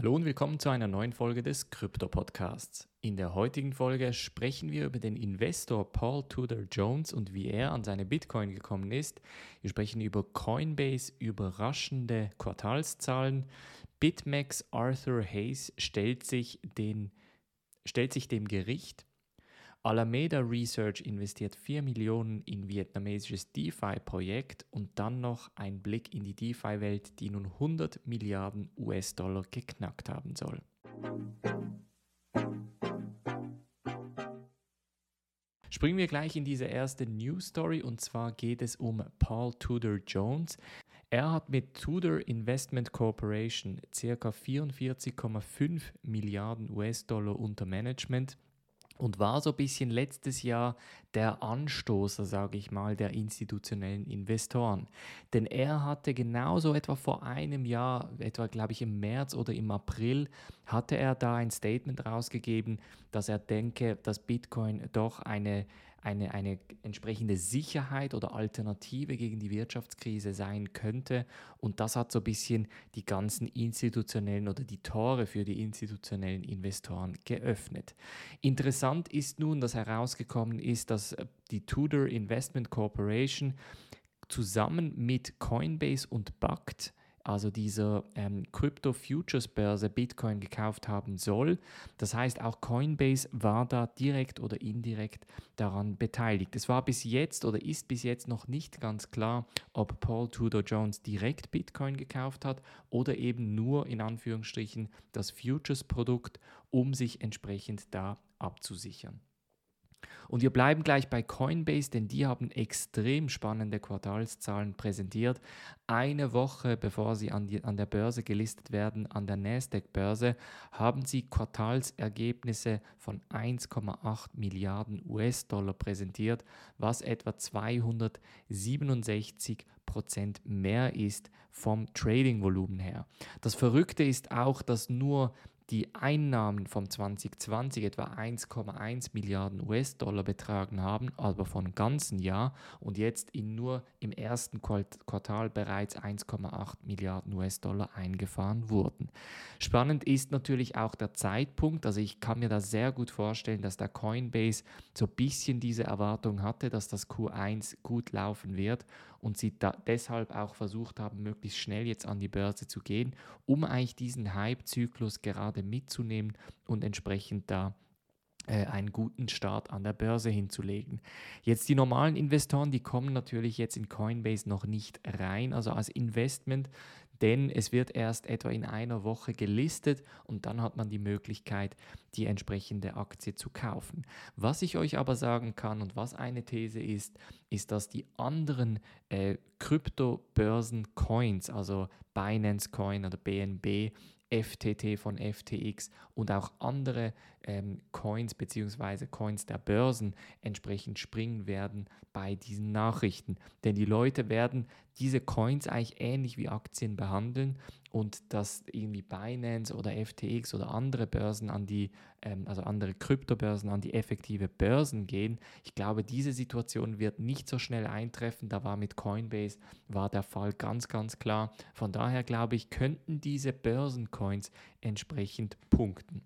Hallo und willkommen zu einer neuen Folge des Krypto Podcasts. In der heutigen Folge sprechen wir über den Investor Paul Tudor Jones und wie er an seine Bitcoin gekommen ist. Wir sprechen über Coinbase überraschende Quartalszahlen. BitMEX Arthur Hayes stellt sich, den, stellt sich dem Gericht Alameda Research investiert 4 Millionen in vietnamesisches DeFi-Projekt und dann noch ein Blick in die DeFi-Welt, die nun 100 Milliarden US-Dollar geknackt haben soll. Springen wir gleich in diese erste News Story und zwar geht es um Paul Tudor Jones. Er hat mit Tudor Investment Corporation ca. 44,5 Milliarden US-Dollar unter Management und war so ein bisschen letztes Jahr der Anstoßer, sage ich mal, der institutionellen Investoren. Denn er hatte genauso etwa vor einem Jahr, etwa glaube ich im März oder im April, hatte er da ein Statement rausgegeben, dass er denke, dass Bitcoin doch eine eine, eine entsprechende Sicherheit oder Alternative gegen die Wirtschaftskrise sein könnte. Und das hat so ein bisschen die ganzen institutionellen oder die Tore für die institutionellen Investoren geöffnet. Interessant ist nun, dass herausgekommen ist, dass die Tudor Investment Corporation zusammen mit Coinbase und BACT also dieser ähm, Crypto Futures Börse Bitcoin gekauft haben soll. Das heißt, auch Coinbase war da direkt oder indirekt daran beteiligt. Es war bis jetzt oder ist bis jetzt noch nicht ganz klar, ob Paul Tudor Jones direkt Bitcoin gekauft hat oder eben nur in Anführungsstrichen das Futures Produkt, um sich entsprechend da abzusichern. Und wir bleiben gleich bei Coinbase, denn die haben extrem spannende Quartalszahlen präsentiert. Eine Woche bevor sie an, die, an der Börse gelistet werden, an der Nasdaq-Börse, haben sie Quartalsergebnisse von 1,8 Milliarden US-Dollar präsentiert, was etwa 267 Prozent mehr ist vom Trading-Volumen her. Das Verrückte ist auch, dass nur die Einnahmen vom 2020 etwa 1,1 Milliarden US-Dollar betragen haben, aber von ganzen Jahr und jetzt in nur im ersten Quartal bereits 1,8 Milliarden US-Dollar eingefahren wurden. Spannend ist natürlich auch der Zeitpunkt, also ich kann mir da sehr gut vorstellen, dass der Coinbase so ein bisschen diese Erwartung hatte, dass das Q1 gut laufen wird und sie deshalb auch versucht haben, möglichst schnell jetzt an die Börse zu gehen, um eigentlich diesen Hype-Zyklus gerade mitzunehmen und entsprechend da äh, einen guten Start an der Börse hinzulegen. Jetzt die normalen Investoren, die kommen natürlich jetzt in Coinbase noch nicht rein, also als Investment denn es wird erst etwa in einer Woche gelistet und dann hat man die Möglichkeit, die entsprechende Aktie zu kaufen. Was ich euch aber sagen kann und was eine These ist, ist, dass die anderen äh, Kryptobörsen-Coins, also Binance Coin oder BNB, FTT von FTX und auch andere ähm, Coins bzw. Coins der Börsen entsprechend springen werden bei diesen Nachrichten. Denn die Leute werden diese Coins eigentlich ähnlich wie Aktien behandeln und dass irgendwie Binance oder FTX oder andere Börsen an die, ähm, also andere Kryptobörsen an die effektive Börsen gehen. Ich glaube, diese Situation wird nicht so schnell eintreffen. Da war mit Coinbase war der Fall ganz, ganz klar. Von daher glaube ich, könnten diese Börsencoins entsprechend punkten.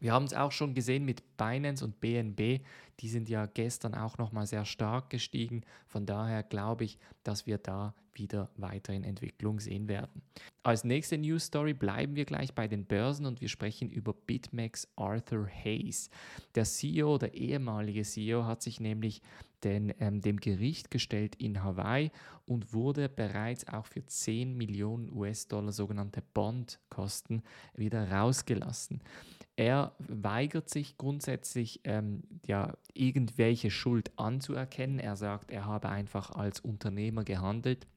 Wir haben es auch schon gesehen mit Binance und BNB. Die sind ja gestern auch nochmal sehr stark gestiegen. Von daher glaube ich, dass wir da wieder weiterhin Entwicklung sehen werden. Als nächste News Story bleiben wir gleich bei den Börsen und wir sprechen über BitMEX Arthur Hayes. Der CEO, der ehemalige CEO, hat sich nämlich den, ähm, dem Gericht gestellt in Hawaii und wurde bereits auch für 10 Millionen US-Dollar sogenannte Bondkosten wieder rausgelassen. Er weigert sich grundsätzlich, ähm, ja, irgendwelche Schuld anzuerkennen. Er sagt, er habe einfach als Unternehmer gehandelt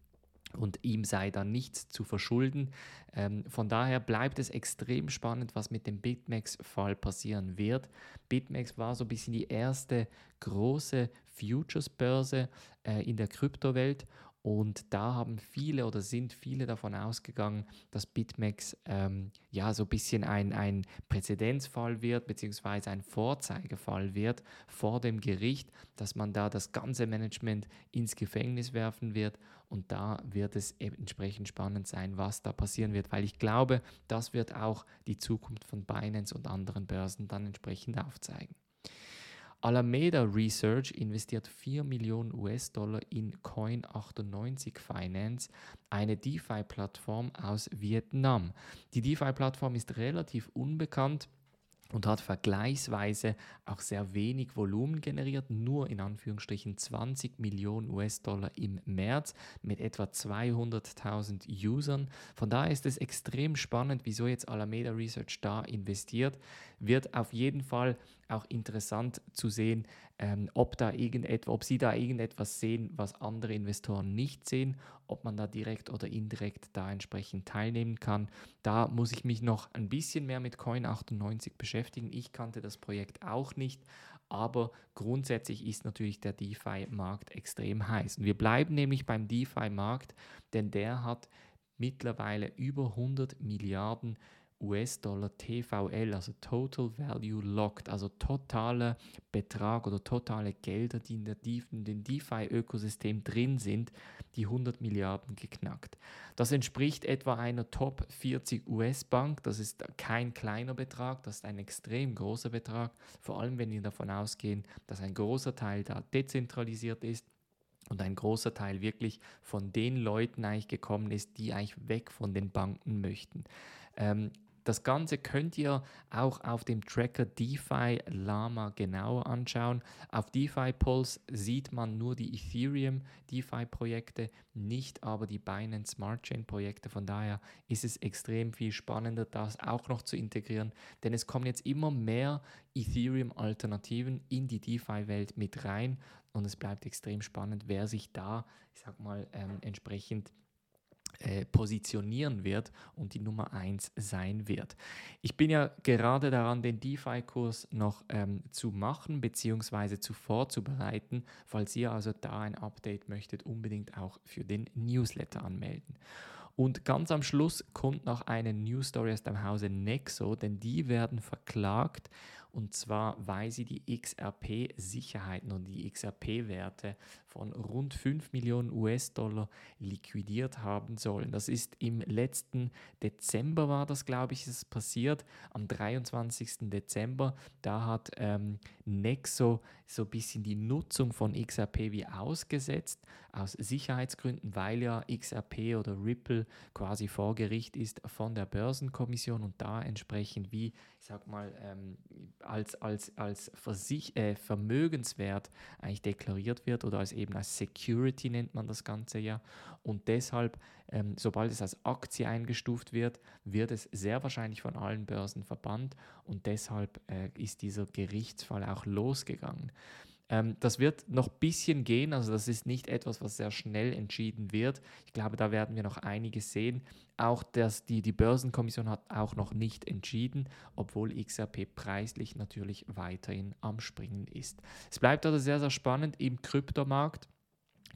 und ihm sei dann nichts zu verschulden. Ähm, von daher bleibt es extrem spannend, was mit dem BitMEX-Fall passieren wird. BitMEX war so ein bisschen die erste große Futures-Börse äh, in der Kryptowelt Und da haben viele oder sind viele davon ausgegangen, dass BitMEX ähm, ja so ein bisschen ein, ein Präzedenzfall wird, beziehungsweise ein Vorzeigefall wird vor dem Gericht, dass man da das ganze Management ins Gefängnis werfen wird. Und da wird es entsprechend spannend sein, was da passieren wird, weil ich glaube, das wird auch die Zukunft von Binance und anderen Börsen dann entsprechend aufzeigen. Alameda Research investiert 4 Millionen US-Dollar in Coin98 Finance, eine DeFi-Plattform aus Vietnam. Die DeFi-Plattform ist relativ unbekannt und hat vergleichsweise auch sehr wenig Volumen generiert, nur in Anführungsstrichen 20 Millionen US-Dollar im März mit etwa 200.000 Usern. Von daher ist es extrem spannend, wieso jetzt Alameda Research da investiert. Wird auf jeden Fall auch interessant zu sehen, ähm, ob, da irgendetwas, ob Sie da irgendetwas sehen, was andere Investoren nicht sehen, ob man da direkt oder indirekt da entsprechend teilnehmen kann. Da muss ich mich noch ein bisschen mehr mit Coin98 beschäftigen. Ich kannte das Projekt auch nicht, aber grundsätzlich ist natürlich der DeFi-Markt extrem heiß. Und wir bleiben nämlich beim DeFi-Markt, denn der hat mittlerweile über 100 Milliarden US-Dollar TVL, also Total Value Locked, also totaler Betrag oder totale Gelder, die in, der in dem DeFi-Ökosystem drin sind, die 100 Milliarden geknackt. Das entspricht etwa einer Top 40 US-Bank. Das ist kein kleiner Betrag, das ist ein extrem großer Betrag, vor allem wenn wir davon ausgehen, dass ein großer Teil da dezentralisiert ist und ein großer Teil wirklich von den Leuten eigentlich gekommen ist, die eigentlich weg von den Banken möchten. Ähm, das Ganze könnt ihr auch auf dem Tracker DeFi Lama genauer anschauen. Auf DeFi Pulse sieht man nur die Ethereum DeFi Projekte, nicht aber die Binance Smart Chain Projekte. Von daher ist es extrem viel spannender, das auch noch zu integrieren, denn es kommen jetzt immer mehr Ethereum Alternativen in die DeFi Welt mit rein und es bleibt extrem spannend, wer sich da, ich sag mal, ähm, entsprechend äh, positionieren wird und die Nummer 1 sein wird. Ich bin ja gerade daran, den DeFi-Kurs noch ähm, zu machen bzw. zu vorzubereiten. Falls ihr also da ein Update möchtet, unbedingt auch für den Newsletter anmelden. Und ganz am Schluss kommt noch eine News Story aus dem Hause Nexo, denn die werden verklagt und zwar, weil sie die XRP-Sicherheiten und die XRP-Werte von rund 5 Millionen US-Dollar liquidiert haben sollen. Das ist im letzten Dezember war das, glaube ich, ist passiert. Am 23. Dezember, da hat ähm, Nexo so ein bisschen die Nutzung von XRP wie ausgesetzt, aus Sicherheitsgründen, weil ja XRP oder Ripple quasi vor Gericht ist von der Börsenkommission und da entsprechend wie, ich sag mal, ähm, als, als, als Versich äh, Vermögenswert eigentlich deklariert wird oder als eben als Security nennt man das Ganze ja. Und deshalb, ähm, sobald es als Aktie eingestuft wird, wird es sehr wahrscheinlich von allen Börsen verbannt und deshalb äh, ist dieser Gerichtsfall auch losgegangen. Ähm, das wird noch ein bisschen gehen, also das ist nicht etwas, was sehr schnell entschieden wird. Ich glaube, da werden wir noch einiges sehen. Auch das, die, die Börsenkommission hat auch noch nicht entschieden, obwohl XRP preislich natürlich weiterhin am Springen ist. Es bleibt also sehr, sehr spannend im Kryptomarkt.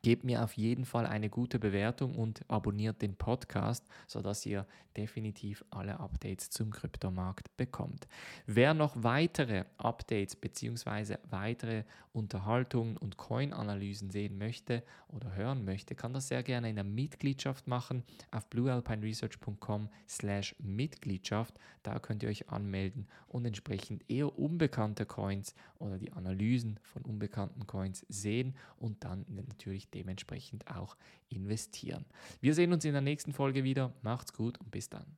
Gebt mir auf jeden Fall eine gute Bewertung und abonniert den Podcast, sodass ihr definitiv alle Updates zum Kryptomarkt bekommt. Wer noch weitere Updates bzw. weitere Unterhaltungen und Coin-Analysen sehen möchte oder hören möchte, kann das sehr gerne in der Mitgliedschaft machen auf bluealpineresearch.com slash Mitgliedschaft. Da könnt ihr euch anmelden und entsprechend eher unbekannte Coins oder die Analysen von unbekannten Coins sehen und dann natürlich dementsprechend auch investieren. Wir sehen uns in der nächsten Folge wieder. Macht's gut und bis dann.